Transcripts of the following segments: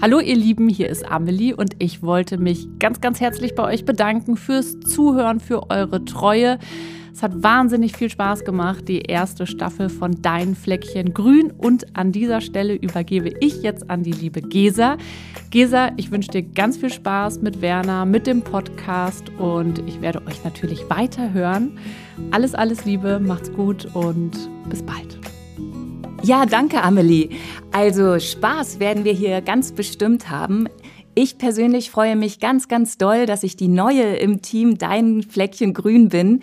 Hallo ihr Lieben, hier ist Amelie und ich wollte mich ganz, ganz herzlich bei euch bedanken fürs Zuhören, für eure Treue. Es hat wahnsinnig viel Spaß gemacht, die erste Staffel von Dein Fleckchen Grün. Und an dieser Stelle übergebe ich jetzt an die liebe Gesa. Gesa, ich wünsche dir ganz viel Spaß mit Werner, mit dem Podcast und ich werde euch natürlich weiter hören. Alles, alles Liebe, macht's gut und bis bald. Ja, danke, Amelie. Also Spaß werden wir hier ganz bestimmt haben. Ich persönlich freue mich ganz, ganz doll, dass ich die Neue im Team Dein Fleckchen Grün bin.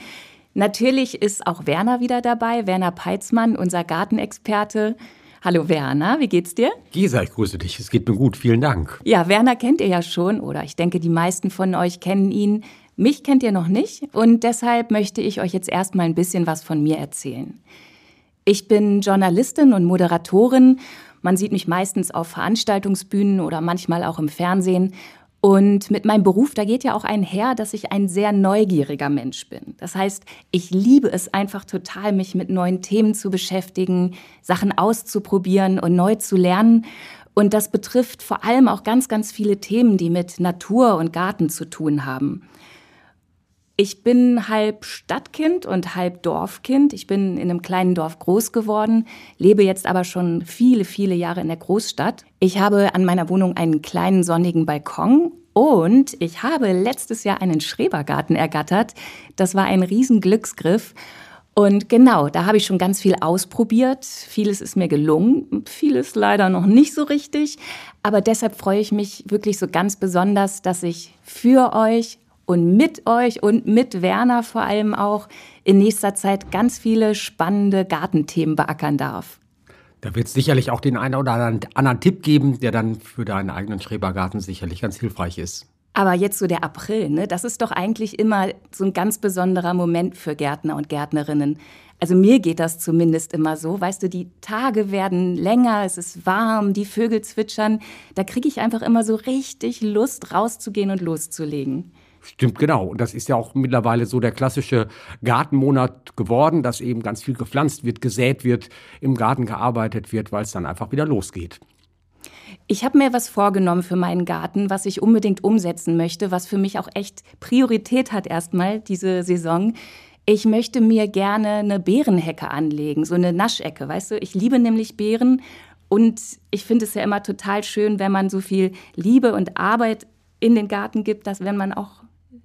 Natürlich ist auch Werner wieder dabei, Werner Peitzmann, unser Gartenexperte. Hallo Werner, wie geht's dir? Gesa, ich grüße dich. Es geht mir gut, vielen Dank. Ja, Werner kennt ihr ja schon oder ich denke, die meisten von euch kennen ihn. Mich kennt ihr noch nicht und deshalb möchte ich euch jetzt erstmal ein bisschen was von mir erzählen. Ich bin Journalistin und Moderatorin. Man sieht mich meistens auf Veranstaltungsbühnen oder manchmal auch im Fernsehen. Und mit meinem Beruf, da geht ja auch einher, dass ich ein sehr neugieriger Mensch bin. Das heißt, ich liebe es einfach total, mich mit neuen Themen zu beschäftigen, Sachen auszuprobieren und neu zu lernen. Und das betrifft vor allem auch ganz, ganz viele Themen, die mit Natur und Garten zu tun haben. Ich bin halb Stadtkind und halb Dorfkind. Ich bin in einem kleinen Dorf groß geworden, lebe jetzt aber schon viele, viele Jahre in der Großstadt. Ich habe an meiner Wohnung einen kleinen sonnigen Balkon und ich habe letztes Jahr einen Schrebergarten ergattert. Das war ein Riesenglücksgriff. Und genau, da habe ich schon ganz viel ausprobiert. Vieles ist mir gelungen, vieles leider noch nicht so richtig. Aber deshalb freue ich mich wirklich so ganz besonders, dass ich für euch und mit euch und mit Werner vor allem auch in nächster Zeit ganz viele spannende Gartenthemen beackern darf. Da wird es sicherlich auch den einen oder anderen Tipp geben, der dann für deinen eigenen Schrebergarten sicherlich ganz hilfreich ist. Aber jetzt so der April, ne? Das ist doch eigentlich immer so ein ganz besonderer Moment für Gärtner und Gärtnerinnen. Also mir geht das zumindest immer so. Weißt du, die Tage werden länger, es ist warm, die Vögel zwitschern. Da kriege ich einfach immer so richtig Lust, rauszugehen und loszulegen. Stimmt, genau. Und das ist ja auch mittlerweile so der klassische Gartenmonat geworden, dass eben ganz viel gepflanzt wird, gesät wird, im Garten gearbeitet wird, weil es dann einfach wieder losgeht. Ich habe mir was vorgenommen für meinen Garten, was ich unbedingt umsetzen möchte, was für mich auch echt Priorität hat erstmal diese Saison. Ich möchte mir gerne eine Beerenhecke anlegen, so eine Naschecke, weißt du? Ich liebe nämlich Beeren und ich finde es ja immer total schön, wenn man so viel Liebe und Arbeit in den Garten gibt, dass wenn man auch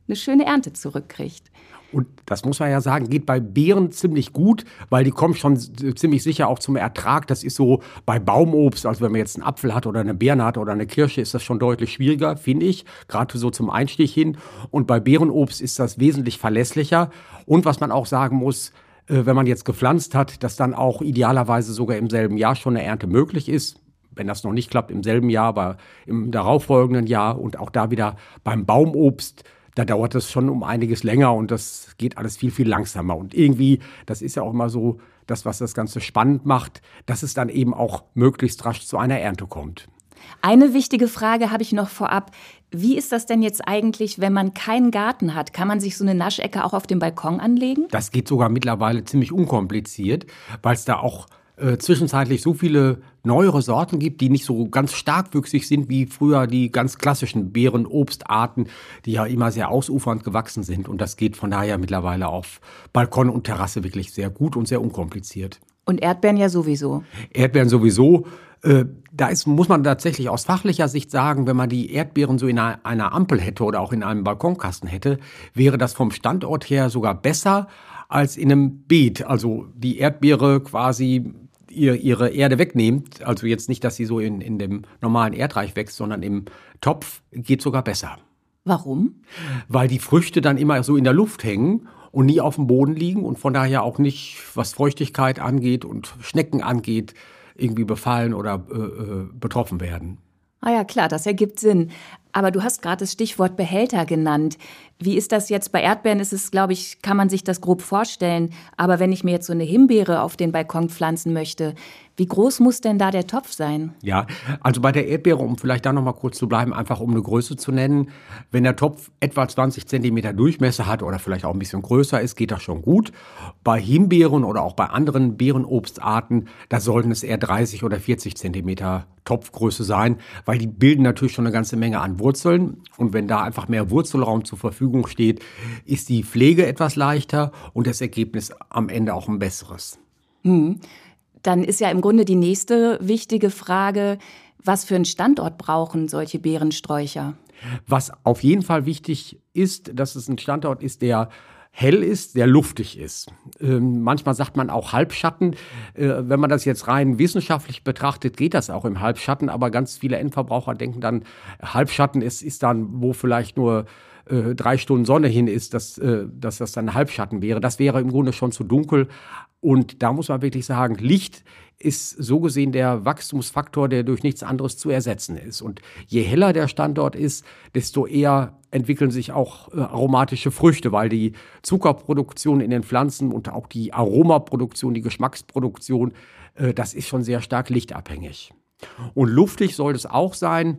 eine schöne Ernte zurückkriegt. Und das muss man ja sagen, geht bei Beeren ziemlich gut, weil die kommen schon ziemlich sicher auch zum Ertrag. Das ist so bei Baumobst, also wenn man jetzt einen Apfel hat oder eine Birne hat oder eine Kirsche, ist das schon deutlich schwieriger, finde ich, gerade so zum Einstieg hin. Und bei Beerenobst ist das wesentlich verlässlicher. Und was man auch sagen muss, äh, wenn man jetzt gepflanzt hat, dass dann auch idealerweise sogar im selben Jahr schon eine Ernte möglich ist wenn das noch nicht klappt, im selben Jahr, aber im darauffolgenden Jahr und auch da wieder beim Baumobst da dauert es schon um einiges länger und das geht alles viel, viel langsamer. Und irgendwie, das ist ja auch immer so das, was das Ganze spannend macht, dass es dann eben auch möglichst rasch zu einer Ernte kommt. Eine wichtige Frage habe ich noch vorab. Wie ist das denn jetzt eigentlich, wenn man keinen Garten hat? Kann man sich so eine Naschecke auch auf dem Balkon anlegen? Das geht sogar mittlerweile ziemlich unkompliziert, weil es da auch äh, zwischenzeitlich so viele neuere Sorten gibt, die nicht so ganz starkwüchsig sind wie früher die ganz klassischen Beerenobstarten, die ja immer sehr ausufernd gewachsen sind. Und das geht von daher mittlerweile auf Balkon und Terrasse wirklich sehr gut und sehr unkompliziert. Und Erdbeeren ja sowieso. Erdbeeren sowieso. Äh, da ist, muss man tatsächlich aus fachlicher Sicht sagen, wenn man die Erdbeeren so in einer, einer Ampel hätte oder auch in einem Balkonkasten hätte, wäre das vom Standort her sogar besser als in einem Beet. Also die Erdbeere quasi ihre Erde wegnehmt, also jetzt nicht, dass sie so in, in dem normalen Erdreich wächst, sondern im Topf, geht sogar besser. Warum? Weil die Früchte dann immer so in der Luft hängen und nie auf dem Boden liegen und von daher auch nicht, was Feuchtigkeit angeht und Schnecken angeht, irgendwie befallen oder äh, äh betroffen werden. Ah ja, klar, das ergibt Sinn. Aber du hast gerade das Stichwort Behälter genannt. Wie ist das jetzt? Bei Erdbeeren ist es, glaube ich, kann man sich das grob vorstellen. Aber wenn ich mir jetzt so eine Himbeere auf den Balkon pflanzen möchte, wie groß muss denn da der Topf sein? Ja, also bei der Erdbeere, um vielleicht da noch mal kurz zu bleiben, einfach um eine Größe zu nennen. Wenn der Topf etwa 20 Zentimeter Durchmesser hat oder vielleicht auch ein bisschen größer ist, geht das schon gut. Bei Himbeeren oder auch bei anderen Beerenobstarten, da sollten es eher 30 oder 40 Zentimeter Topfgröße sein, weil die bilden natürlich schon eine ganze Menge an Wurzeln. Und wenn da einfach mehr Wurzelraum zur Verfügung steht, ist die Pflege etwas leichter und das Ergebnis am Ende auch ein besseres. Hm. Dann ist ja im Grunde die nächste wichtige Frage, was für einen Standort brauchen solche Beerensträucher? Was auf jeden Fall wichtig ist, dass es ein Standort ist, der hell ist, der luftig ist. Ähm, manchmal sagt man auch Halbschatten. Äh, wenn man das jetzt rein wissenschaftlich betrachtet, geht das auch im Halbschatten, aber ganz viele Endverbraucher denken dann, Halbschatten ist, ist dann, wo vielleicht nur äh, drei Stunden Sonne hin ist, dass, äh, dass das dann Halbschatten wäre. Das wäre im Grunde schon zu dunkel. Und da muss man wirklich sagen, Licht ist so gesehen der Wachstumsfaktor, der durch nichts anderes zu ersetzen ist. Und je heller der Standort ist, desto eher entwickeln sich auch äh, aromatische Früchte, weil die Zuckerproduktion in den Pflanzen und auch die Aromaproduktion, die Geschmacksproduktion, äh, das ist schon sehr stark lichtabhängig. Und luftig soll es auch sein.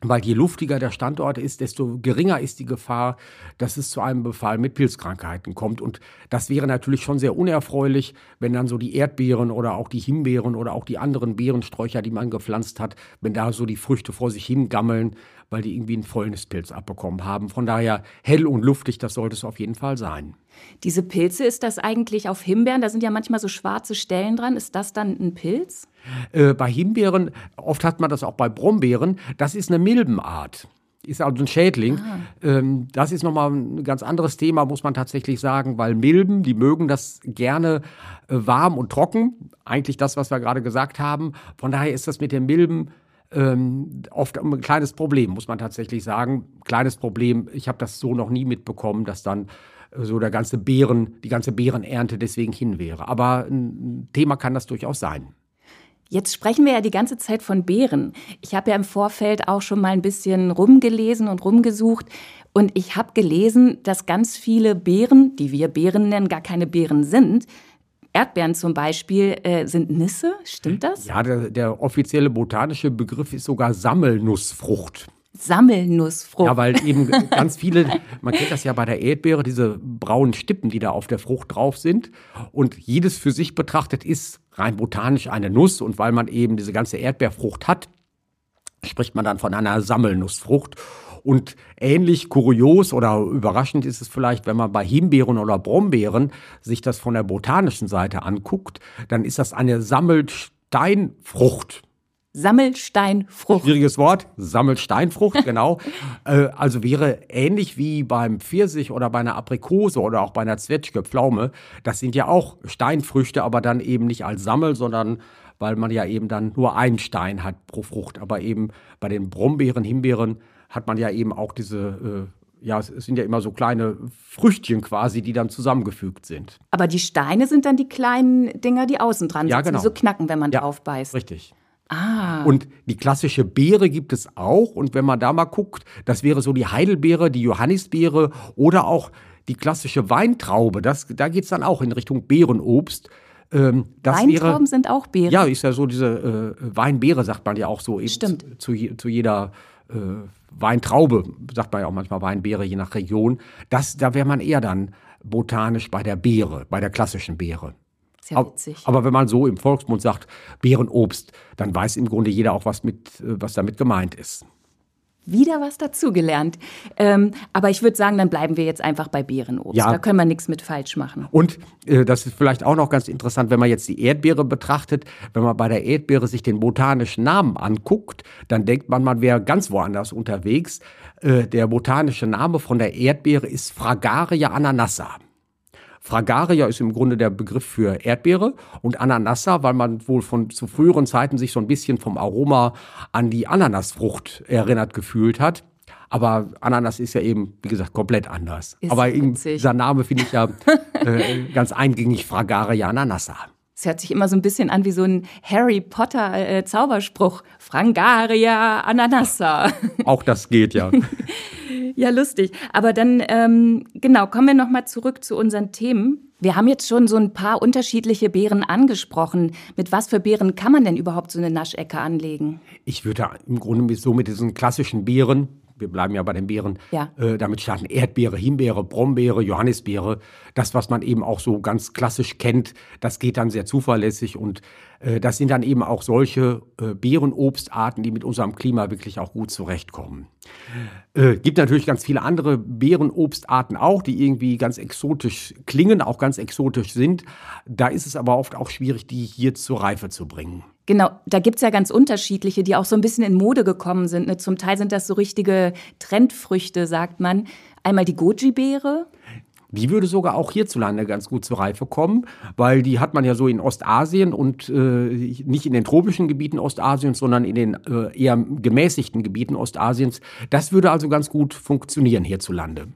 Weil je luftiger der Standort ist, desto geringer ist die Gefahr, dass es zu einem Befall mit Pilzkrankheiten kommt. Und das wäre natürlich schon sehr unerfreulich, wenn dann so die Erdbeeren oder auch die Himbeeren oder auch die anderen Beerensträucher, die man gepflanzt hat, wenn da so die Früchte vor sich hingammeln, weil die irgendwie einen Fäulnispilz abbekommen haben. Von daher hell und luftig, das sollte es auf jeden Fall sein. Diese Pilze, ist das eigentlich auf Himbeeren? Da sind ja manchmal so schwarze Stellen dran. Ist das dann ein Pilz? Äh, bei Himbeeren, oft hat man das auch bei Brombeeren, das ist eine Milbenart ist also ein Schädling. Ah. Ähm, das ist nochmal ein ganz anderes Thema, muss man tatsächlich sagen, weil Milben, die mögen das gerne äh, warm und trocken. Eigentlich das, was wir gerade gesagt haben. Von daher ist das mit den Milben ähm, oft ein kleines Problem, muss man tatsächlich sagen. Kleines Problem. Ich habe das so noch nie mitbekommen, dass dann so der ganze Beeren, die ganze Beerenernte deswegen hin wäre. Aber ein Thema kann das durchaus sein. Jetzt sprechen wir ja die ganze Zeit von Beeren. Ich habe ja im Vorfeld auch schon mal ein bisschen rumgelesen und rumgesucht. Und ich habe gelesen, dass ganz viele Beeren, die wir Beeren nennen, gar keine Beeren sind, Erdbeeren zum Beispiel äh, sind Nüsse, stimmt das? Ja, der, der offizielle botanische Begriff ist sogar Sammelnussfrucht. Sammelnussfrucht. Ja, weil eben ganz viele, man kennt das ja bei der Erdbeere, diese braunen Stippen, die da auf der Frucht drauf sind. Und jedes für sich betrachtet ist rein botanisch eine Nuss. Und weil man eben diese ganze Erdbeerfrucht hat, spricht man dann von einer Sammelnussfrucht. Und ähnlich kurios oder überraschend ist es vielleicht, wenn man bei Himbeeren oder Brombeeren sich das von der botanischen Seite anguckt, dann ist das eine Sammelsteinfrucht. Sammelsteinfrucht. Schwieriges Wort. Sammelsteinfrucht, genau. äh, also wäre ähnlich wie beim Pfirsich oder bei einer Aprikose oder auch bei einer Zwetschge, Pflaume. Das sind ja auch Steinfrüchte, aber dann eben nicht als Sammel, sondern weil man ja eben dann nur einen Stein hat pro Frucht. Aber eben bei den Brombeeren, Himbeeren hat man ja eben auch diese, äh, ja, es sind ja immer so kleine Früchtchen quasi, die dann zusammengefügt sind. Aber die Steine sind dann die kleinen Dinger, die außen dran ja, genau. die so knacken, wenn man ja, drauf beißt. Richtig. Ah. Und die klassische Beere gibt es auch. Und wenn man da mal guckt, das wäre so die Heidelbeere, die Johannisbeere oder auch die klassische Weintraube. Das, da geht es dann auch in Richtung Beerenobst. Ähm, Weintrauben wäre, sind auch Beeren. Ja, ist ja so diese äh, Weinbeere, sagt man ja auch so Stimmt. Zu, zu jeder äh, Weintraube, sagt man ja auch manchmal Weinbeere, je nach Region. Das, da wäre man eher dann botanisch bei der Beere, bei der klassischen Beere. Sehr witzig. Aber wenn man so im Volksmund sagt Beerenobst, dann weiß im Grunde jeder auch, was, mit, äh, was damit gemeint ist. Wieder was dazugelernt. Ähm, aber ich würde sagen, dann bleiben wir jetzt einfach bei Beerenobst. Ja. Da können wir nichts mit falsch machen. Und äh, das ist vielleicht auch noch ganz interessant, wenn man jetzt die Erdbeere betrachtet. Wenn man bei der Erdbeere sich den botanischen Namen anguckt, dann denkt man, man wäre ganz woanders unterwegs. Äh, der botanische Name von der Erdbeere ist Fragaria ananassa. Fragaria ist im Grunde der Begriff für Erdbeere und Ananassa, weil man wohl von zu früheren Zeiten sich so ein bisschen vom Aroma an die Ananasfrucht erinnert gefühlt hat. Aber Ananas ist ja eben, wie gesagt, komplett anders. Ist Aber witzig. dieser Name finde ich ja äh, ganz eingängig, Fragaria ananassa. Es hört sich immer so ein bisschen an wie so ein Harry Potter äh, Zauberspruch. Frangaria Ananassa. Auch das geht ja. ja, lustig. Aber dann, ähm, genau, kommen wir nochmal zurück zu unseren Themen. Wir haben jetzt schon so ein paar unterschiedliche Beeren angesprochen. Mit was für Beeren kann man denn überhaupt so eine Naschecke anlegen? Ich würde im Grunde so mit diesen klassischen Beeren, wir bleiben ja bei den Beeren, ja. äh, damit starten Erdbeere, Himbeere, Brombeere, Johannisbeere. Das, was man eben auch so ganz klassisch kennt, das geht dann sehr zuverlässig und äh, das sind dann eben auch solche äh, Beerenobstarten, die mit unserem Klima wirklich auch gut zurechtkommen. Äh, gibt natürlich ganz viele andere Beerenobstarten auch, die irgendwie ganz exotisch klingen, auch ganz exotisch sind. Da ist es aber oft auch schwierig, die hier zur Reife zu bringen. Genau, da gibt's ja ganz unterschiedliche, die auch so ein bisschen in Mode gekommen sind. Ne? Zum Teil sind das so richtige Trendfrüchte, sagt man. Einmal die Goji-Beere. Die würde sogar auch hierzulande ganz gut zur Reife kommen, weil die hat man ja so in Ostasien und äh, nicht in den tropischen Gebieten Ostasiens, sondern in den äh, eher gemäßigten Gebieten Ostasiens. Das würde also ganz gut funktionieren hierzulande.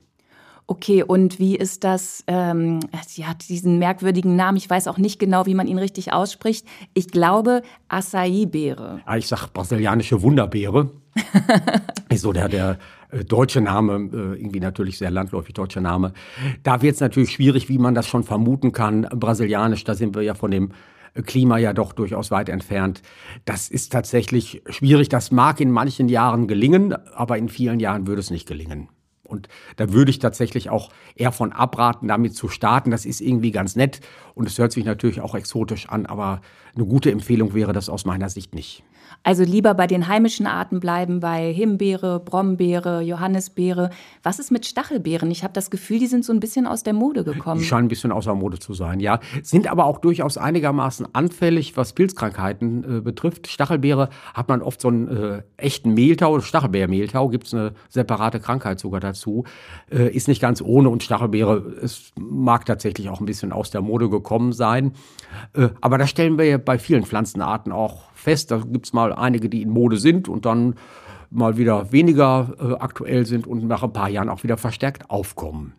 Okay, und wie ist das? Ähm, sie hat diesen merkwürdigen Namen. Ich weiß auch nicht genau, wie man ihn richtig ausspricht. Ich glaube Acai-Beere. Ja, ich sag brasilianische Wunderbeere. ist so der, der äh, deutsche Name, äh, irgendwie natürlich sehr landläufig deutscher Name. Da wird es natürlich schwierig, wie man das schon vermuten kann. Brasilianisch, da sind wir ja von dem Klima ja doch durchaus weit entfernt. Das ist tatsächlich schwierig. Das mag in manchen Jahren gelingen, aber in vielen Jahren würde es nicht gelingen. Und da würde ich tatsächlich auch eher von abraten, damit zu starten. Das ist irgendwie ganz nett und es hört sich natürlich auch exotisch an, aber eine gute Empfehlung wäre das aus meiner Sicht nicht. Also lieber bei den heimischen Arten bleiben, bei Himbeere, Brombeere, Johannisbeere. Was ist mit Stachelbeeren? Ich habe das Gefühl, die sind so ein bisschen aus der Mode gekommen. Die scheinen ein bisschen außer Mode zu sein, ja. Sind aber auch durchaus einigermaßen anfällig, was Pilzkrankheiten äh, betrifft. Stachelbeere hat man oft so einen äh, echten Mehltau, Stachelbeermehltau, gibt es eine separate Krankheit sogar dazu. Äh, ist nicht ganz ohne und Stachelbeere, es mag tatsächlich auch ein bisschen aus der Mode gekommen sein. Äh, aber das stellen wir ja bei vielen Pflanzenarten auch fest. Da gibt es mal einige, die in Mode sind und dann mal wieder weniger äh, aktuell sind und nach ein paar Jahren auch wieder verstärkt aufkommen.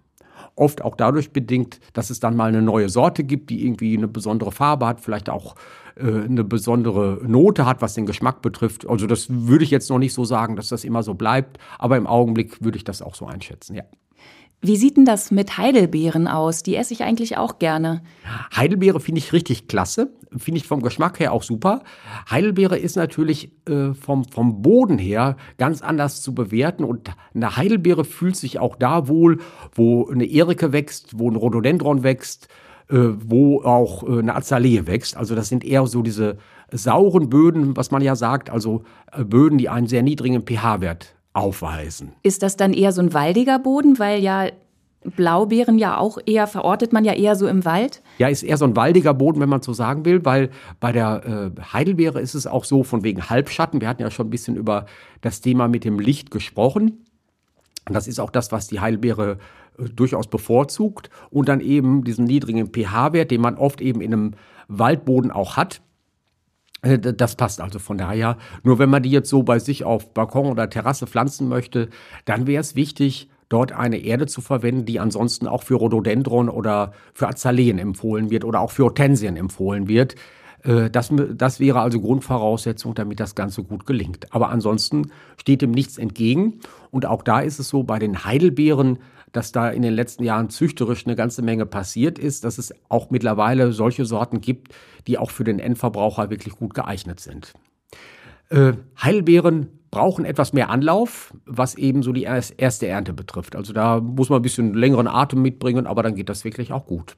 Oft auch dadurch bedingt, dass es dann mal eine neue Sorte gibt, die irgendwie eine besondere Farbe hat, vielleicht auch äh, eine besondere Note hat, was den Geschmack betrifft. Also das würde ich jetzt noch nicht so sagen, dass das immer so bleibt, aber im Augenblick würde ich das auch so einschätzen, ja. Wie sieht denn das mit Heidelbeeren aus? Die esse ich eigentlich auch gerne. Heidelbeere finde ich richtig klasse. Finde ich vom Geschmack her auch super. Heidelbeere ist natürlich äh, vom, vom Boden her ganz anders zu bewerten. Und eine Heidelbeere fühlt sich auch da wohl, wo eine Erike wächst, wo ein Rhododendron wächst, äh, wo auch äh, eine Azalee wächst. Also das sind eher so diese sauren Böden, was man ja sagt. Also äh, Böden, die einen sehr niedrigen pH-Wert aufweisen. Ist das dann eher so ein waldiger Boden, weil ja Blaubeeren ja auch eher, verortet man ja eher so im Wald? Ja, ist eher so ein waldiger Boden, wenn man so sagen will, weil bei der äh, Heidelbeere ist es auch so von wegen Halbschatten. Wir hatten ja schon ein bisschen über das Thema mit dem Licht gesprochen. Und das ist auch das, was die Heidelbeere äh, durchaus bevorzugt. Und dann eben diesen niedrigen pH-Wert, den man oft eben in einem Waldboden auch hat. Äh, das passt also von daher. Nur wenn man die jetzt so bei sich auf Balkon oder Terrasse pflanzen möchte, dann wäre es wichtig, dort eine Erde zu verwenden, die ansonsten auch für Rhododendron oder für Azaleen empfohlen wird oder auch für Hortensien empfohlen wird. Äh, das, das wäre also Grundvoraussetzung, damit das Ganze gut gelingt. Aber ansonsten steht dem nichts entgegen. Und auch da ist es so bei den Heidelbeeren, dass da in den letzten Jahren züchterisch eine ganze Menge passiert ist, dass es auch mittlerweile solche Sorten gibt, die auch für den Endverbraucher wirklich gut geeignet sind. Äh, Heidelbeeren brauchen etwas mehr Anlauf, was eben so die erste Ernte betrifft. Also da muss man ein bisschen längeren Atem mitbringen, aber dann geht das wirklich auch gut.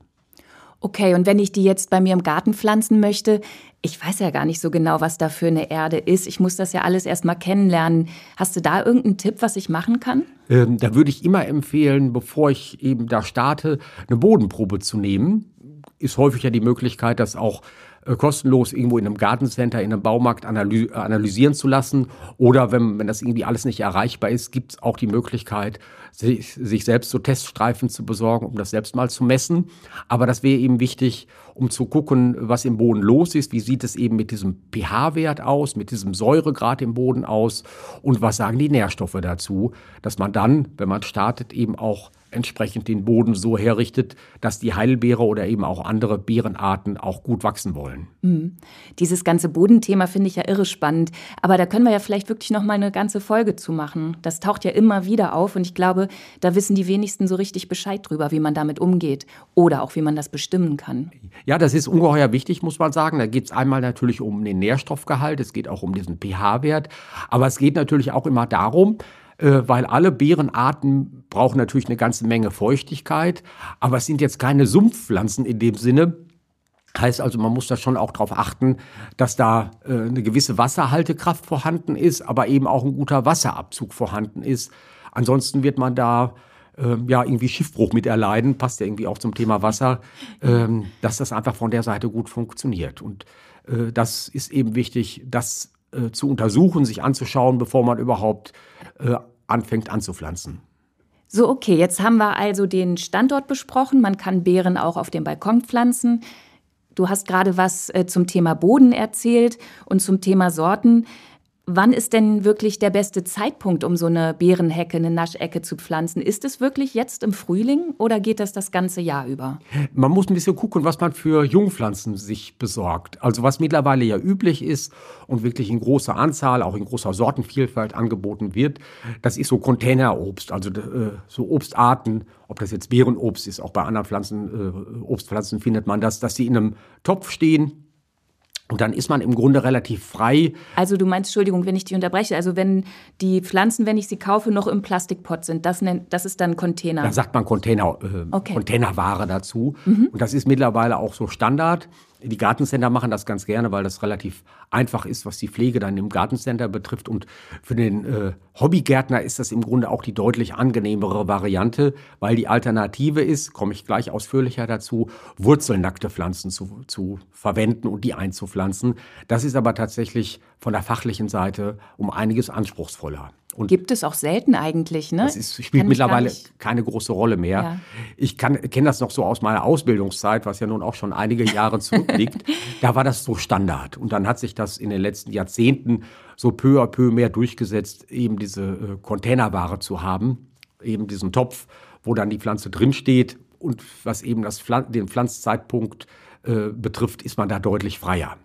Okay, und wenn ich die jetzt bei mir im Garten pflanzen möchte, ich weiß ja gar nicht so genau, was da für eine Erde ist. Ich muss das ja alles erst mal kennenlernen. Hast du da irgendeinen Tipp, was ich machen kann? Ähm, da würde ich immer empfehlen, bevor ich eben da starte, eine Bodenprobe zu nehmen. Ist häufig ja die Möglichkeit, dass auch äh, kostenlos irgendwo in einem Gartencenter, in einem Baumarkt analysieren zu lassen. Oder wenn, wenn das irgendwie alles nicht erreichbar ist, gibt es auch die Möglichkeit, sich, sich selbst so Teststreifen zu besorgen, um das selbst mal zu messen. Aber das wäre eben wichtig, um zu gucken, was im Boden los ist. Wie sieht es eben mit diesem pH-Wert aus, mit diesem Säuregrad im Boden aus und was sagen die Nährstoffe dazu, dass man dann, wenn man startet, eben auch entsprechend den Boden so herrichtet, dass die Heidelbeere oder eben auch andere Beerenarten auch gut wachsen wollen. Mhm. Dieses ganze Bodenthema finde ich ja irre spannend, aber da können wir ja vielleicht wirklich noch mal eine ganze Folge zu machen. Das taucht ja immer wieder auf und ich glaube, da wissen die wenigsten so richtig Bescheid drüber, wie man damit umgeht oder auch wie man das bestimmen kann. Ja, das ist ungeheuer wichtig, muss man sagen. Da geht es einmal natürlich um den Nährstoffgehalt, es geht auch um diesen pH-Wert, aber es geht natürlich auch immer darum, weil alle Beerenarten brauchen natürlich eine ganze Menge Feuchtigkeit, aber es sind jetzt keine Sumpfpflanzen in dem Sinne. Heißt also, man muss da schon auch darauf achten, dass da äh, eine gewisse Wasserhaltekraft vorhanden ist, aber eben auch ein guter Wasserabzug vorhanden ist. Ansonsten wird man da äh, ja irgendwie Schiffbruch mit erleiden, passt ja irgendwie auch zum Thema Wasser, äh, dass das einfach von der Seite gut funktioniert. Und äh, das ist eben wichtig, das äh, zu untersuchen, sich anzuschauen, bevor man überhaupt äh, anfängt anzupflanzen. So, okay, jetzt haben wir also den Standort besprochen. Man kann Beeren auch auf dem Balkon pflanzen. Du hast gerade was äh, zum Thema Boden erzählt und zum Thema Sorten. Wann ist denn wirklich der beste Zeitpunkt, um so eine Beerenhecke, eine Naschecke zu pflanzen? Ist es wirklich jetzt im Frühling oder geht das das ganze Jahr über? Man muss ein bisschen gucken, was man für Jungpflanzen sich besorgt. Also was mittlerweile ja üblich ist und wirklich in großer Anzahl, auch in großer Sortenvielfalt angeboten wird, das ist so Containerobst, also äh, so Obstarten, ob das jetzt Beerenobst ist, auch bei anderen Pflanzen, äh, Obstpflanzen findet man das, dass sie in einem Topf stehen und dann ist man im Grunde relativ frei. Also du meinst, Entschuldigung, wenn ich dich unterbreche, also wenn die Pflanzen, wenn ich sie kaufe, noch im Plastikpot sind, das, nennt, das ist dann Container? Da sagt man Container, äh, okay. Containerware dazu. Mhm. Und das ist mittlerweile auch so Standard. Die Gartencenter machen das ganz gerne, weil das relativ einfach ist, was die Pflege dann im Gartencenter betrifft. Und für den äh, Hobbygärtner ist das im Grunde auch die deutlich angenehmere Variante, weil die Alternative ist, komme ich gleich ausführlicher dazu, wurzelnackte Pflanzen zu, zu verwenden und die einzupflanzen. Das ist aber tatsächlich von der fachlichen Seite um einiges anspruchsvoller. Und Gibt es auch selten eigentlich, ne? Das ist, spielt mittlerweile keine große Rolle mehr. Ja. Ich kenne das noch so aus meiner Ausbildungszeit, was ja nun auch schon einige Jahre zurückliegt. da war das so Standard. Und dann hat sich das in den letzten Jahrzehnten so peu à peu mehr durchgesetzt, eben diese äh, Containerware zu haben, eben diesen Topf, wo dann die Pflanze drinsteht. Und was eben das Pflan den Pflanzzeitpunkt äh, betrifft, ist man da deutlich freier.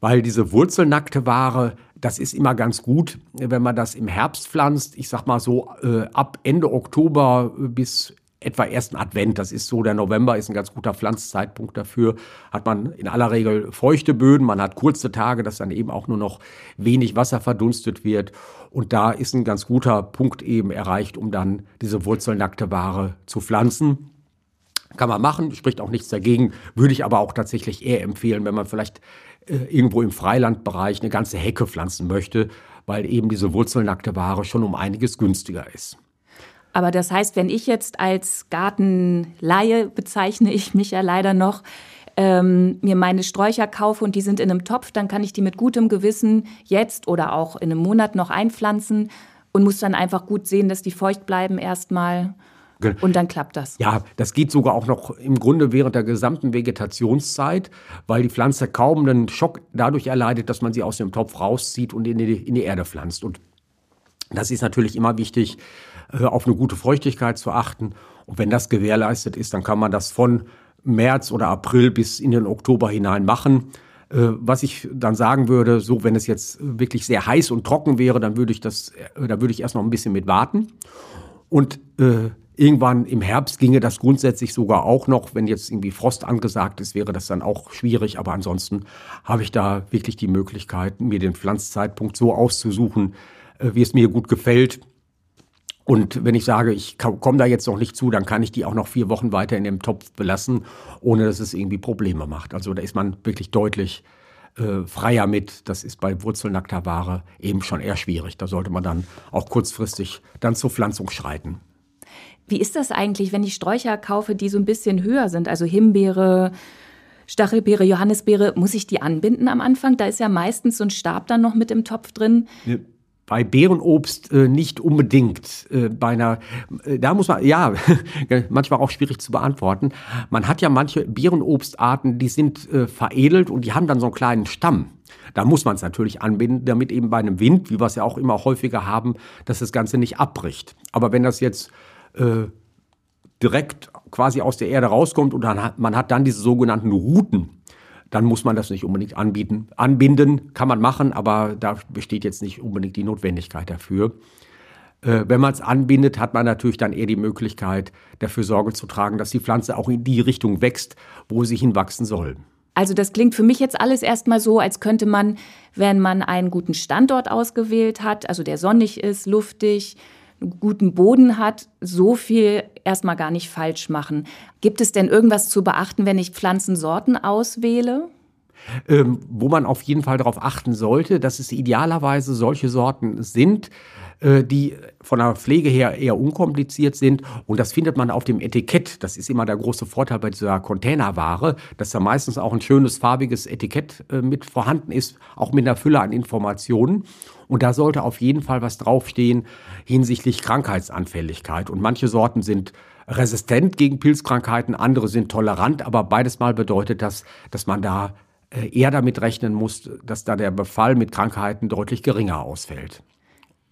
Weil diese wurzelnackte Ware, das ist immer ganz gut, wenn man das im Herbst pflanzt. Ich sag mal so äh, ab Ende Oktober bis etwa ersten Advent. Das ist so, der November ist ein ganz guter Pflanzzeitpunkt dafür. Hat man in aller Regel feuchte Böden, man hat kurze Tage, dass dann eben auch nur noch wenig Wasser verdunstet wird. Und da ist ein ganz guter Punkt eben erreicht, um dann diese wurzelnackte Ware zu pflanzen. Kann man machen, spricht auch nichts dagegen, würde ich aber auch tatsächlich eher empfehlen, wenn man vielleicht irgendwo im Freilandbereich eine ganze Hecke pflanzen möchte, weil eben diese wurzelnackte Ware schon um einiges günstiger ist. Aber das heißt, wenn ich jetzt als Gartenlaie bezeichne ich mich ja leider noch, ähm, mir meine Sträucher kaufe und die sind in einem Topf, dann kann ich die mit gutem Gewissen jetzt oder auch in einem Monat noch einpflanzen und muss dann einfach gut sehen, dass die feucht bleiben erstmal. Und dann klappt das. Ja, das geht sogar auch noch im Grunde während der gesamten Vegetationszeit, weil die Pflanze kaum einen Schock dadurch erleidet, dass man sie aus dem Topf rauszieht und in die, in die Erde pflanzt. Und das ist natürlich immer wichtig, äh, auf eine gute Feuchtigkeit zu achten. Und wenn das gewährleistet ist, dann kann man das von März oder April bis in den Oktober hinein machen. Äh, was ich dann sagen würde, so wenn es jetzt wirklich sehr heiß und trocken wäre, dann würde ich das, äh, da würde ich erst noch ein bisschen mit warten. Und äh, irgendwann im Herbst ginge das grundsätzlich sogar auch noch. Wenn jetzt irgendwie Frost angesagt ist, wäre das dann auch schwierig. Aber ansonsten habe ich da wirklich die Möglichkeit, mir den Pflanzzeitpunkt so auszusuchen, äh, wie es mir gut gefällt. Und wenn ich sage, ich komme da jetzt noch nicht zu, dann kann ich die auch noch vier Wochen weiter in dem Topf belassen, ohne dass es irgendwie Probleme macht. Also da ist man wirklich deutlich äh, freier mit. Das ist bei wurzelnackter Ware eben schon eher schwierig. Da sollte man dann auch kurzfristig dann zur Pflanzung schreiten. Wie ist das eigentlich, wenn ich Sträucher kaufe, die so ein bisschen höher sind? Also Himbeere, Stachelbeere, Johannisbeere, muss ich die anbinden am Anfang? Da ist ja meistens so ein Stab dann noch mit im Topf drin. Ne bei Beerenobst äh, nicht unbedingt. Äh, bei einer, äh, da muss man, ja, manchmal auch schwierig zu beantworten. Man hat ja manche Beerenobstarten, die sind äh, veredelt und die haben dann so einen kleinen Stamm. Da muss man es natürlich anbinden, damit eben bei einem Wind, wie wir es ja auch immer häufiger haben, dass das Ganze nicht abbricht. Aber wenn das jetzt äh, direkt quasi aus der Erde rauskommt und dann hat, man hat dann diese sogenannten Routen. Dann muss man das nicht unbedingt anbieten. Anbinden kann man machen, aber da besteht jetzt nicht unbedingt die Notwendigkeit dafür. Äh, wenn man es anbindet, hat man natürlich dann eher die Möglichkeit, dafür Sorge zu tragen, dass die Pflanze auch in die Richtung wächst, wo sie hinwachsen soll. Also das klingt für mich jetzt alles erstmal so, als könnte man, wenn man einen guten Standort ausgewählt hat, also der sonnig ist, luftig, guten Boden hat, so viel erstmal gar nicht falsch machen. Gibt es denn irgendwas zu beachten, wenn ich Pflanzensorten auswähle? Ähm, wo man auf jeden Fall darauf achten sollte, dass es idealerweise solche Sorten sind, äh, die von der Pflege her eher unkompliziert sind. Und das findet man auf dem Etikett. Das ist immer der große Vorteil bei dieser Containerware, dass da meistens auch ein schönes farbiges Etikett äh, mit vorhanden ist, auch mit einer Fülle an Informationen. Und da sollte auf jeden Fall was draufstehen hinsichtlich Krankheitsanfälligkeit. Und manche Sorten sind resistent gegen Pilzkrankheiten, andere sind tolerant, aber beides mal bedeutet das, dass man da eher damit rechnen muss, dass da der Befall mit Krankheiten deutlich geringer ausfällt.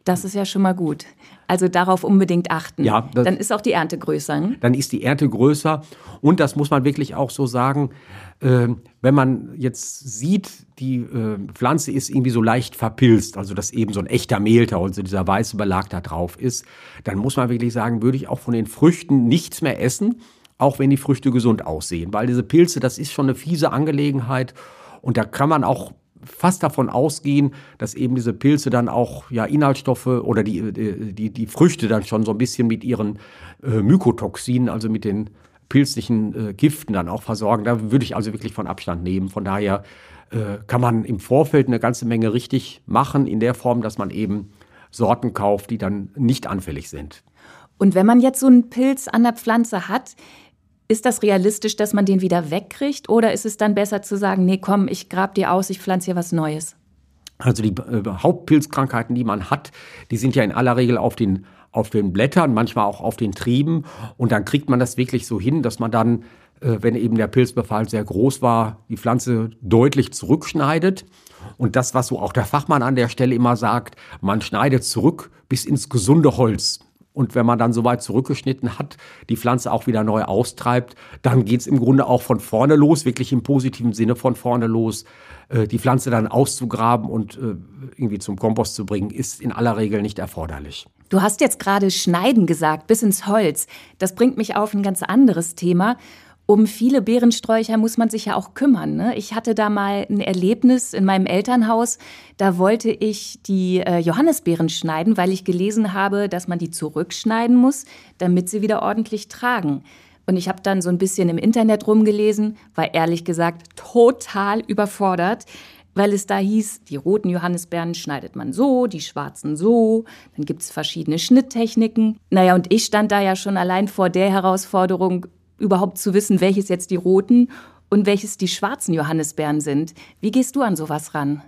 Das ist ja schon mal gut. Also darauf unbedingt achten. Ja, das, dann ist auch die Ernte größer. Ne? Dann ist die Ernte größer. Und das muss man wirklich auch so sagen, äh, wenn man jetzt sieht, die äh, Pflanze ist irgendwie so leicht verpilzt, also dass eben so ein echter Mehltau, also dieser weiße Belag da drauf ist, dann muss man wirklich sagen, würde ich auch von den Früchten nichts mehr essen, auch wenn die Früchte gesund aussehen. Weil diese Pilze, das ist schon eine fiese Angelegenheit. Und da kann man auch fast davon ausgehen, dass eben diese Pilze dann auch ja Inhaltsstoffe oder die, äh, die, die Früchte dann schon so ein bisschen mit ihren äh, Mykotoxinen, also mit den pilzlichen äh, Giften dann auch versorgen. Da würde ich also wirklich von Abstand nehmen. Von daher äh, kann man im Vorfeld eine ganze Menge richtig machen, in der Form, dass man eben Sorten kauft, die dann nicht anfällig sind. Und wenn man jetzt so einen Pilz an der Pflanze hat, ist das realistisch, dass man den wieder wegkriegt? Oder ist es dann besser zu sagen, nee, komm, ich grab dir aus, ich pflanze hier was Neues? Also die äh, Hauptpilzkrankheiten, die man hat, die sind ja in aller Regel auf den, auf den Blättern, manchmal auch auf den Trieben. Und dann kriegt man das wirklich so hin, dass man dann, äh, wenn eben der Pilzbefall sehr groß war, die Pflanze deutlich zurückschneidet. Und das, was so auch der Fachmann an der Stelle immer sagt, man schneidet zurück bis ins gesunde Holz. Und wenn man dann so weit zurückgeschnitten hat, die Pflanze auch wieder neu austreibt, dann geht es im Grunde auch von vorne los, wirklich im positiven Sinne von vorne los. Äh, die Pflanze dann auszugraben und äh, irgendwie zum Kompost zu bringen, ist in aller Regel nicht erforderlich. Du hast jetzt gerade Schneiden gesagt, bis ins Holz. Das bringt mich auf ein ganz anderes Thema um viele Beerensträucher muss man sich ja auch kümmern. Ne? Ich hatte da mal ein Erlebnis in meinem Elternhaus. Da wollte ich die äh, Johannisbeeren schneiden, weil ich gelesen habe, dass man die zurückschneiden muss, damit sie wieder ordentlich tragen. Und ich habe dann so ein bisschen im Internet rumgelesen, war ehrlich gesagt total überfordert, weil es da hieß, die roten Johannisbeeren schneidet man so, die schwarzen so, dann gibt es verschiedene Schnitttechniken. Naja, und ich stand da ja schon allein vor der Herausforderung, überhaupt zu wissen, welches jetzt die roten und welches die schwarzen Johannisbeeren sind. Wie gehst du an sowas ran?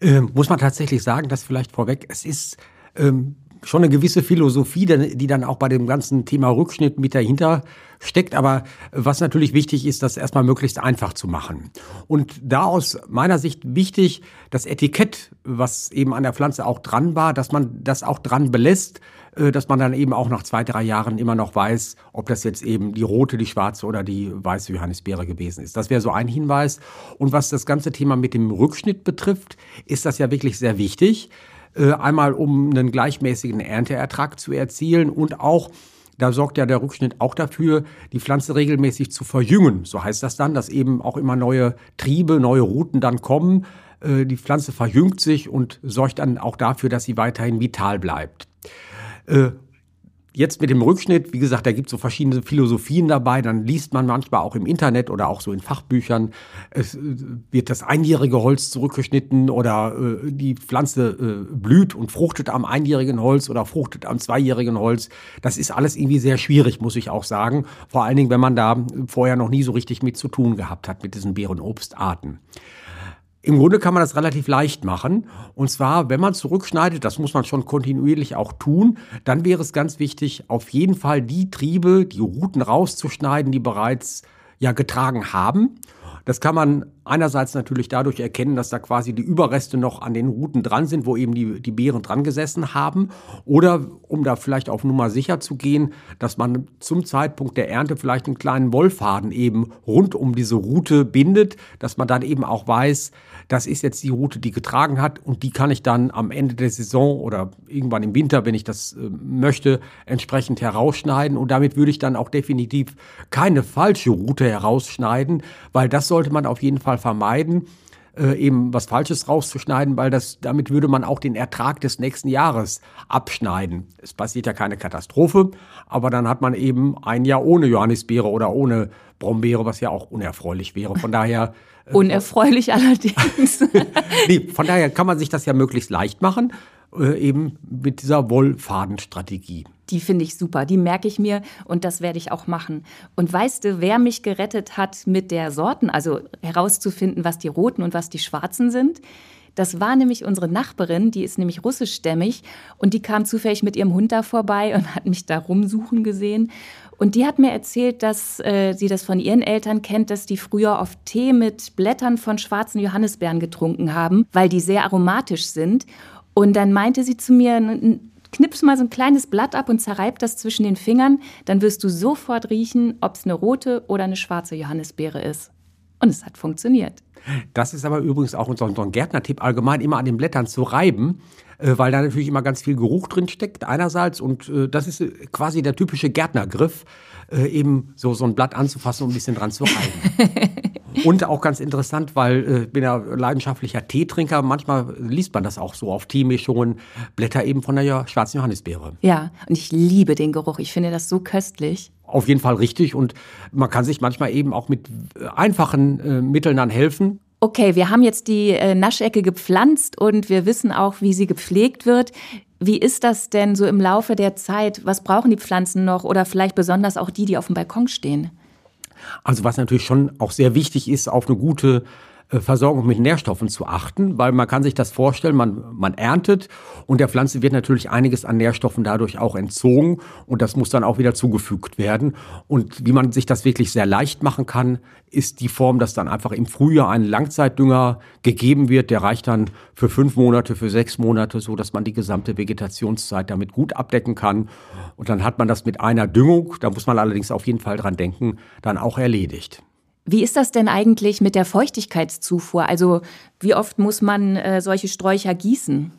Ähm, muss man tatsächlich sagen, dass vielleicht vorweg, es ist ähm, schon eine gewisse Philosophie, die dann auch bei dem ganzen Thema Rückschnitt mit dahinter steckt. Aber was natürlich wichtig ist, das erstmal möglichst einfach zu machen. Und da aus meiner Sicht wichtig, das Etikett, was eben an der Pflanze auch dran war, dass man das auch dran belässt, äh, dass man dann eben auch nach zwei, drei Jahren immer noch weiß, ob das jetzt eben die rote, die schwarze oder die weiße Johannisbeere gewesen ist. Das wäre so ein Hinweis. Und was das ganze Thema mit dem Rückschnitt betrifft, ist das ja wirklich sehr wichtig. Äh, einmal um einen gleichmäßigen Ernteertrag zu erzielen und auch da sorgt ja der Rückschnitt auch dafür, die Pflanze regelmäßig zu verjüngen. So heißt das dann, dass eben auch immer neue Triebe, neue Routen dann kommen. Äh, die Pflanze verjüngt sich und sorgt dann auch dafür, dass sie weiterhin vital bleibt. Jetzt mit dem Rückschnitt, wie gesagt, da gibt es so verschiedene Philosophien dabei. Dann liest man manchmal auch im Internet oder auch so in Fachbüchern, es äh, wird das einjährige Holz zurückgeschnitten oder äh, die Pflanze äh, blüht und fruchtet am einjährigen Holz oder fruchtet am zweijährigen Holz. Das ist alles irgendwie sehr schwierig, muss ich auch sagen. Vor allen Dingen, wenn man da vorher noch nie so richtig mit zu tun gehabt hat mit diesen Beerenobstarten. Im Grunde kann man das relativ leicht machen. Und zwar, wenn man zurückschneidet, das muss man schon kontinuierlich auch tun, dann wäre es ganz wichtig, auf jeden Fall die Triebe, die Routen rauszuschneiden, die bereits ja getragen haben. Das kann man einerseits natürlich dadurch erkennen, dass da quasi die Überreste noch an den Routen dran sind, wo eben die, die Beeren dran gesessen haben. Oder um da vielleicht auf Nummer sicher zu gehen, dass man zum Zeitpunkt der Ernte vielleicht einen kleinen Wollfaden eben rund um diese Route bindet, dass man dann eben auch weiß, das ist jetzt die Route, die getragen hat und die kann ich dann am Ende der Saison oder irgendwann im Winter, wenn ich das äh, möchte, entsprechend herausschneiden. Und damit würde ich dann auch definitiv keine falsche Route herausschneiden, weil das sollte man auf jeden Fall vermeiden äh, eben was Falsches rauszuschneiden, weil das, damit würde man auch den Ertrag des nächsten Jahres abschneiden. Es passiert ja keine Katastrophe, aber dann hat man eben ein Jahr ohne Johannisbeere oder ohne Brombeere, was ja auch unerfreulich wäre. Von daher. Äh, Unerfreulich allerdings. nee, von daher kann man sich das ja möglichst leicht machen, äh, eben mit dieser Wollfadenstrategie. Die finde ich super, die merke ich mir und das werde ich auch machen. Und weißt du, wer mich gerettet hat mit der Sorten, also herauszufinden, was die roten und was die schwarzen sind? Das war nämlich unsere Nachbarin, die ist nämlich russischstämmig und die kam zufällig mit ihrem Hund da vorbei und hat mich da rumsuchen gesehen. Und die hat mir erzählt, dass äh, sie das von ihren Eltern kennt, dass die früher oft Tee mit Blättern von schwarzen Johannisbeeren getrunken haben, weil die sehr aromatisch sind. Und dann meinte sie zu mir, knips mal so ein kleines Blatt ab und zerreib das zwischen den Fingern, dann wirst du sofort riechen, ob es eine rote oder eine schwarze Johannisbeere ist. Und es hat funktioniert. Das ist aber übrigens auch unser, unser Gärtnertipp, allgemein immer an den Blättern zu reiben, äh, weil da natürlich immer ganz viel Geruch drin steckt, einerseits. Und äh, das ist äh, quasi der typische Gärtnergriff, eben so, so ein Blatt anzufassen und ein bisschen dran zu reiben. Und auch ganz interessant, weil ich äh, bin ja leidenschaftlicher Teetrinker. Manchmal liest man das auch so auf Teemischungen. Blätter eben von der schwarzen Johannisbeere. Ja, und ich liebe den Geruch. Ich finde das so köstlich. Auf jeden Fall richtig. Und man kann sich manchmal eben auch mit äh, einfachen äh, Mitteln dann helfen. Okay, wir haben jetzt die äh, Naschecke gepflanzt und wir wissen auch, wie sie gepflegt wird. Wie ist das denn so im Laufe der Zeit? Was brauchen die Pflanzen noch oder vielleicht besonders auch die, die auf dem Balkon stehen? Also was natürlich schon auch sehr wichtig ist, auf eine gute Versorgung mit Nährstoffen zu achten, weil man kann sich das vorstellen, man, man erntet und der Pflanze wird natürlich einiges an Nährstoffen dadurch auch entzogen und das muss dann auch wieder zugefügt werden. Und wie man sich das wirklich sehr leicht machen kann, ist die Form, dass dann einfach im Frühjahr ein Langzeitdünger gegeben wird, der reicht dann für fünf Monate, für sechs Monate, so dass man die gesamte Vegetationszeit damit gut abdecken kann. Und dann hat man das mit einer Düngung, da muss man allerdings auf jeden Fall dran denken, dann auch erledigt. Wie ist das denn eigentlich mit der Feuchtigkeitszufuhr? Also wie oft muss man äh, solche Sträucher gießen?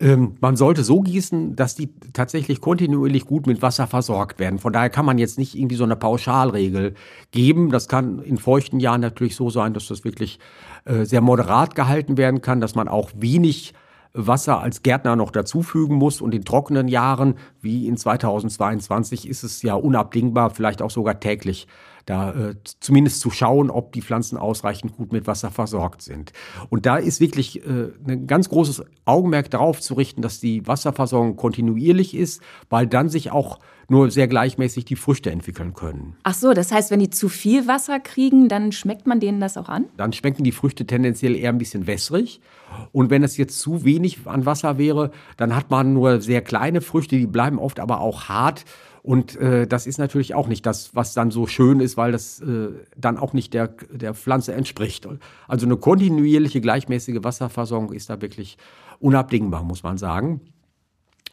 Ähm, man sollte so gießen, dass die tatsächlich kontinuierlich gut mit Wasser versorgt werden. Von daher kann man jetzt nicht irgendwie so eine Pauschalregel geben. Das kann in feuchten Jahren natürlich so sein, dass das wirklich äh, sehr moderat gehalten werden kann, dass man auch wenig Wasser als Gärtner noch dazufügen muss. Und in trockenen Jahren, wie in 2022, ist es ja unabdingbar, vielleicht auch sogar täglich da äh, zumindest zu schauen, ob die Pflanzen ausreichend gut mit Wasser versorgt sind. Und da ist wirklich äh, ein ganz großes Augenmerk darauf zu richten, dass die Wasserversorgung kontinuierlich ist, weil dann sich auch nur sehr gleichmäßig die Früchte entwickeln können. Ach so, das heißt, wenn die zu viel Wasser kriegen, dann schmeckt man denen das auch an? Dann schmecken die Früchte tendenziell eher ein bisschen wässrig. Und wenn es jetzt zu wenig an Wasser wäre, dann hat man nur sehr kleine Früchte, die bleiben oft aber auch hart und äh, das ist natürlich auch nicht das, was dann so schön ist, weil das äh, dann auch nicht der, der Pflanze entspricht. Also eine kontinuierliche, gleichmäßige Wasserversorgung ist da wirklich unabdingbar, muss man sagen.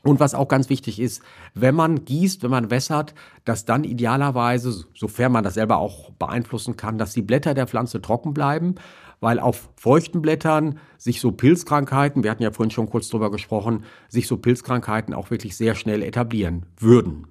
Und was auch ganz wichtig ist, wenn man gießt, wenn man wässert, dass dann idealerweise, sofern man das selber auch beeinflussen kann, dass die Blätter der Pflanze trocken bleiben, weil auf feuchten Blättern sich so Pilzkrankheiten, wir hatten ja vorhin schon kurz drüber gesprochen, sich so Pilzkrankheiten auch wirklich sehr schnell etablieren würden.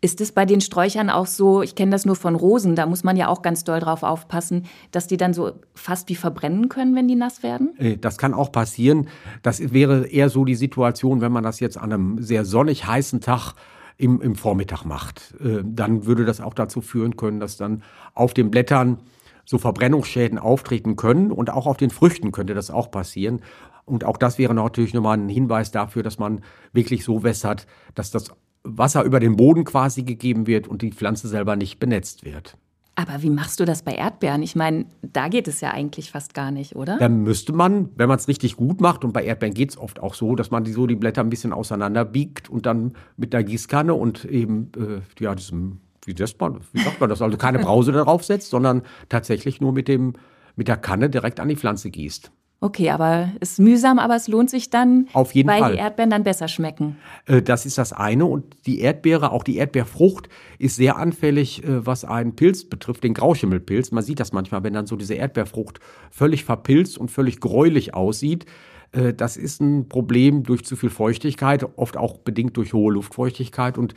Ist es bei den Sträuchern auch so, ich kenne das nur von Rosen, da muss man ja auch ganz doll drauf aufpassen, dass die dann so fast wie verbrennen können, wenn die nass werden? Äh, das kann auch passieren. Das wäre eher so die Situation, wenn man das jetzt an einem sehr sonnig heißen Tag im, im Vormittag macht. Äh, dann würde das auch dazu führen können, dass dann auf den Blättern so Verbrennungsschäden auftreten können und auch auf den Früchten könnte das auch passieren. Und auch das wäre natürlich nochmal ein Hinweis dafür, dass man wirklich so wässert, dass das Wasser über den Boden quasi gegeben wird und die Pflanze selber nicht benetzt wird. Aber wie machst du das bei Erdbeeren? Ich meine, da geht es ja eigentlich fast gar nicht, oder? Dann müsste man, wenn man es richtig gut macht, und bei Erdbeeren geht es oft auch so, dass man die, so die Blätter ein bisschen auseinander biegt und dann mit der Gießkanne und eben äh, ja, diesem wie, man, wie sagt man das? Also keine Brause darauf setzt, sondern tatsächlich nur mit, dem, mit der Kanne direkt an die Pflanze gießt. Okay, aber es ist mühsam, aber es lohnt sich dann, Auf jeden weil Fall. die Erdbeeren dann besser schmecken. Äh, Das ist das eine. Und die Erdbeere, auch die Erdbeerfrucht, ist sehr anfällig, äh, was einen Pilz betrifft, den Grauschimmelpilz. Man sieht das manchmal, wenn dann so diese Erdbeerfrucht völlig verpilzt und völlig gräulich aussieht. Äh, Das ist ein Problem durch zu viel Feuchtigkeit, oft auch bedingt durch hohe Luftfeuchtigkeit. Und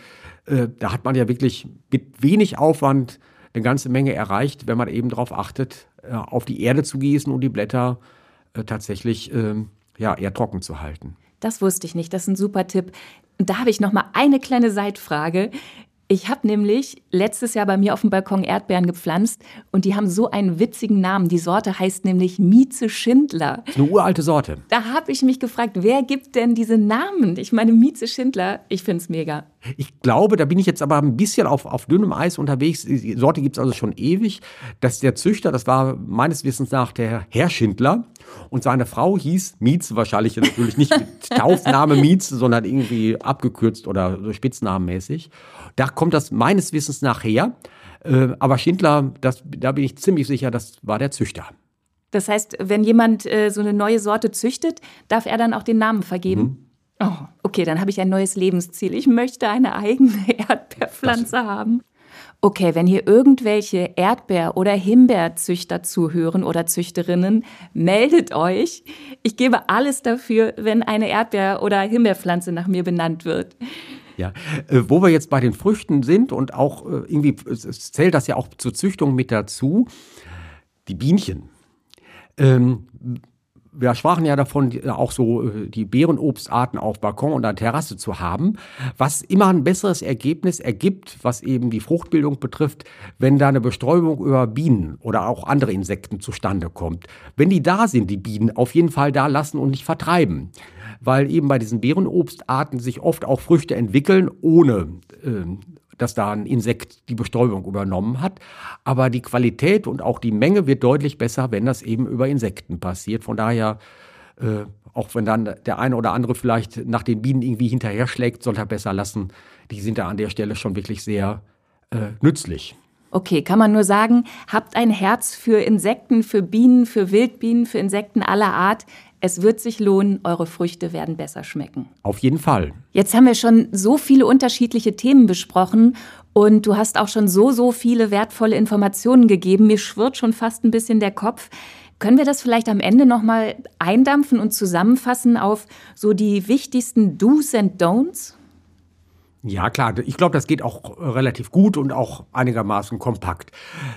da hat man ja wirklich mit wenig Aufwand eine ganze Menge erreicht, wenn man eben darauf achtet, auf die Erde zu gießen und die Blätter äh, tatsächlich ähm, ja, eher trocken zu halten. Das wusste ich nicht. Das ist ein super Tipp. Und da habe ich noch mal eine kleine Seitfrage. Ich habe nämlich letztes Jahr bei mir auf dem Balkon Erdbeeren gepflanzt und die haben so einen witzigen Namen. Die Sorte heißt nämlich Mieze Schindler. Das ist eine uralte Sorte. Da habe ich mich gefragt, wer gibt denn diese Namen? Ich meine, Mieze Schindler, ich finde es mega. Ich glaube, da bin ich jetzt aber ein bisschen auf, auf dünnem Eis unterwegs. Die Sorte gibt es also schon ewig. Dass der Züchter, das war meines Wissens nach der Herr Schindler. Und seine Frau hieß Mietz, wahrscheinlich natürlich nicht mit Taufname Mietz, sondern irgendwie abgekürzt oder so spitznamenmäßig. Da kommt das meines Wissens nach her. Äh, aber Schindler, das, da bin ich ziemlich sicher, das war der Züchter. Das heißt, wenn jemand äh, so eine neue Sorte züchtet, darf er dann auch den Namen vergeben? Oh, okay, dann habe ich ein neues Lebensziel. Ich möchte eine eigene Erdbeerpflanze haben. Okay, wenn hier irgendwelche Erdbeer- oder Himbeerzüchter zuhören oder Züchterinnen, meldet euch. Ich gebe alles dafür, wenn eine Erdbeer- oder Himbeerpflanze nach mir benannt wird. Ja, äh, wo wir jetzt bei den Früchten sind und auch äh, irgendwie, zählt das ja auch zur Züchtung mit dazu, die Bienchen. Ähm, wir sprachen ja davon, die- auch so äh, die Beerenobstarten auf Balkon und an Terrasse zu haben, was immer ein besseres Ergebnis ergibt, was eben die Fruchtbildung betrifft, wenn da eine Bestäubung über Bienen oder auch andere Insekten zustande kommt. Wenn die da sind, die Bienen, auf jeden Fall da lassen und nicht vertreiben. Weil eben bei diesen Beerenobstarten sich oft auch Früchte entwickeln, ohne ähm, dass da ein Insekt die Bestäubung übernommen hat. Aber die Qualität und auch die Menge wird deutlich besser, wenn das eben über Insekten passiert. Von daher, äh, auch wenn dann der eine oder andere vielleicht nach den Bienen irgendwie hinterher schlägt, soll er besser lassen. Die sind da an der Stelle schon wirklich sehr äh, nützlich. Okay, kann man nur sagen, habt ein Herz für Insekten, für Bienen, für Wildbienen, für Insekten aller Art. Es wird sich lohnen, eure Früchte werden besser schmecken. Auf jeden Fall. Jetzt haben wir schon so viele unterschiedliche Themen besprochen und du hast auch schon so, so viele wertvolle Informationen gegeben. Mir schwirrt schon fast ein bisschen der Kopf. Können wir das vielleicht am Ende nochmal eindampfen und zusammenfassen auf so die wichtigsten Do's and Don'ts? Ja, klar. Ich glaube, das geht auch äh, relativ gut und auch einigermaßen kompakt.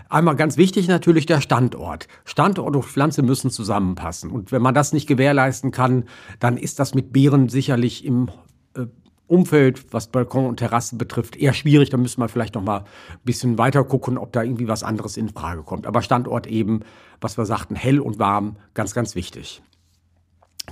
Einmal ganz wichtig natürlich der Standort. Standort und Pflanze müssen zusammenpassen. Und wenn man das nicht gewährleisten kann, dann ist das mit Beeren sicherlich im äh, Umfeld, was Balkon und Terrasse betrifft, eher schwierig. Da müssen wir vielleicht noch mal ein bisschen weiter gucken, ob da irgendwie was anderes in Frage kommt. Aber Standort eben, was wir sagten, hell und warm, ganz, ganz wichtig.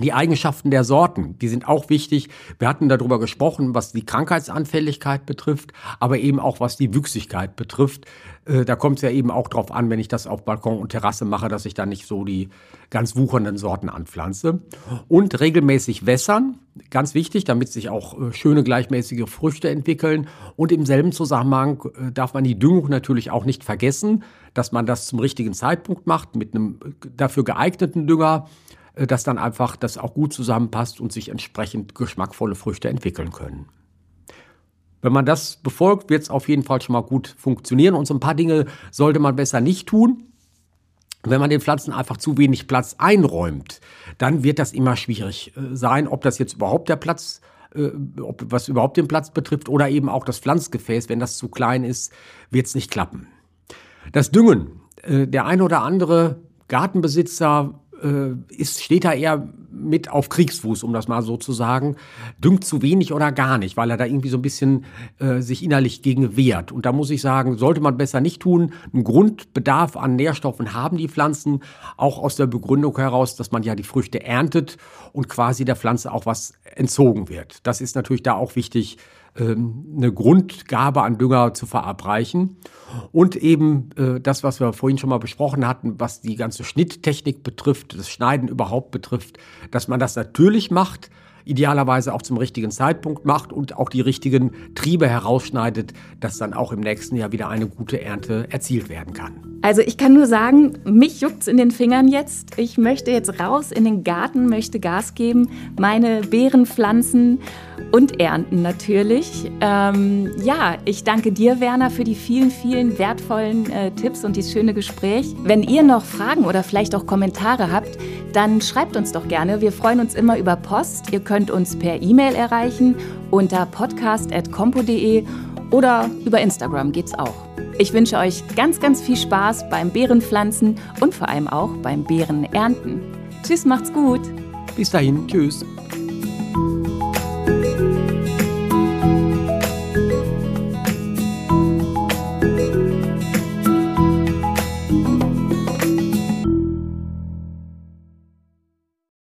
Die Eigenschaften der Sorten, die sind auch wichtig. Wir hatten darüber gesprochen, was die Krankheitsanfälligkeit betrifft, aber eben auch was die Wüchsigkeit betrifft. Äh, Da kommt es ja eben auch drauf an, wenn ich das auf Balkon und Terrasse mache, dass ich da nicht so die ganz wuchernden Sorten anpflanze. Und regelmäßig wässern, ganz wichtig, damit sich auch äh, schöne gleichmäßige Früchte entwickeln. Und im selben Zusammenhang äh, darf man die Düngung natürlich auch nicht vergessen, dass man das zum richtigen Zeitpunkt macht mit einem dafür geeigneten Dünger dass dann einfach das auch gut zusammenpasst und sich entsprechend geschmackvolle Früchte entwickeln können. Wenn man das befolgt, wird es auf jeden Fall schon mal gut funktionieren. Und so ein paar Dinge sollte man besser nicht tun. Wenn man den Pflanzen einfach zu wenig Platz einräumt, dann wird das immer schwierig äh, sein, ob das jetzt überhaupt der Platz, äh, ob, was überhaupt den Platz betrifft oder eben auch das Pflanzgefäß. Wenn das zu klein ist, wird es nicht klappen. Das Düngen. Äh, Der eine oder andere Gartenbesitzer äh, ist, steht da eher mit auf Kriegsfuß, um das mal so zu sagen, düngt zu wenig oder gar nicht, weil er da irgendwie so ein bisschen äh, sich innerlich gegen wehrt. Und da muss ich sagen, sollte man besser nicht tun. Ein Grundbedarf an Nährstoffen haben die Pflanzen, auch aus der Begründung heraus, dass man ja die Früchte erntet und quasi der Pflanze auch was entzogen wird. Das ist natürlich da auch wichtig, eine Grundgabe an Dünger zu verabreichen. Und eben äh, das, was wir vorhin schon mal besprochen hatten, was die ganze Schnitttechnik betrifft, das Schneiden überhaupt betrifft, dass man das natürlich macht, idealerweise auch zum richtigen Zeitpunkt macht und auch die richtigen Triebe herausschneidet, dass dann auch im nächsten Jahr wieder eine gute Ernte erzielt werden kann. Also ich kann nur sagen, mich juckt's in den Fingern jetzt. Ich möchte jetzt raus in den Garten, möchte Gas geben, meine Beeren pflanzen und ernten natürlich. Ähm, ja, ich danke dir, Werner, für die vielen, vielen wertvollen äh, Tipps und dieses schöne Gespräch. Wenn ihr noch Fragen oder vielleicht auch Kommentare habt, dann schreibt uns doch gerne. Wir freuen uns immer über Post. Ihr könnt uns per E-Mail erreichen unter podcast.compo.de oder über Instagram geht's auch. Ich wünsche euch ganz, ganz viel Spaß beim Beerenpflanzen und vor allem auch beim Beerenernten. Tschüss, macht's gut. Bis dahin, tschüss.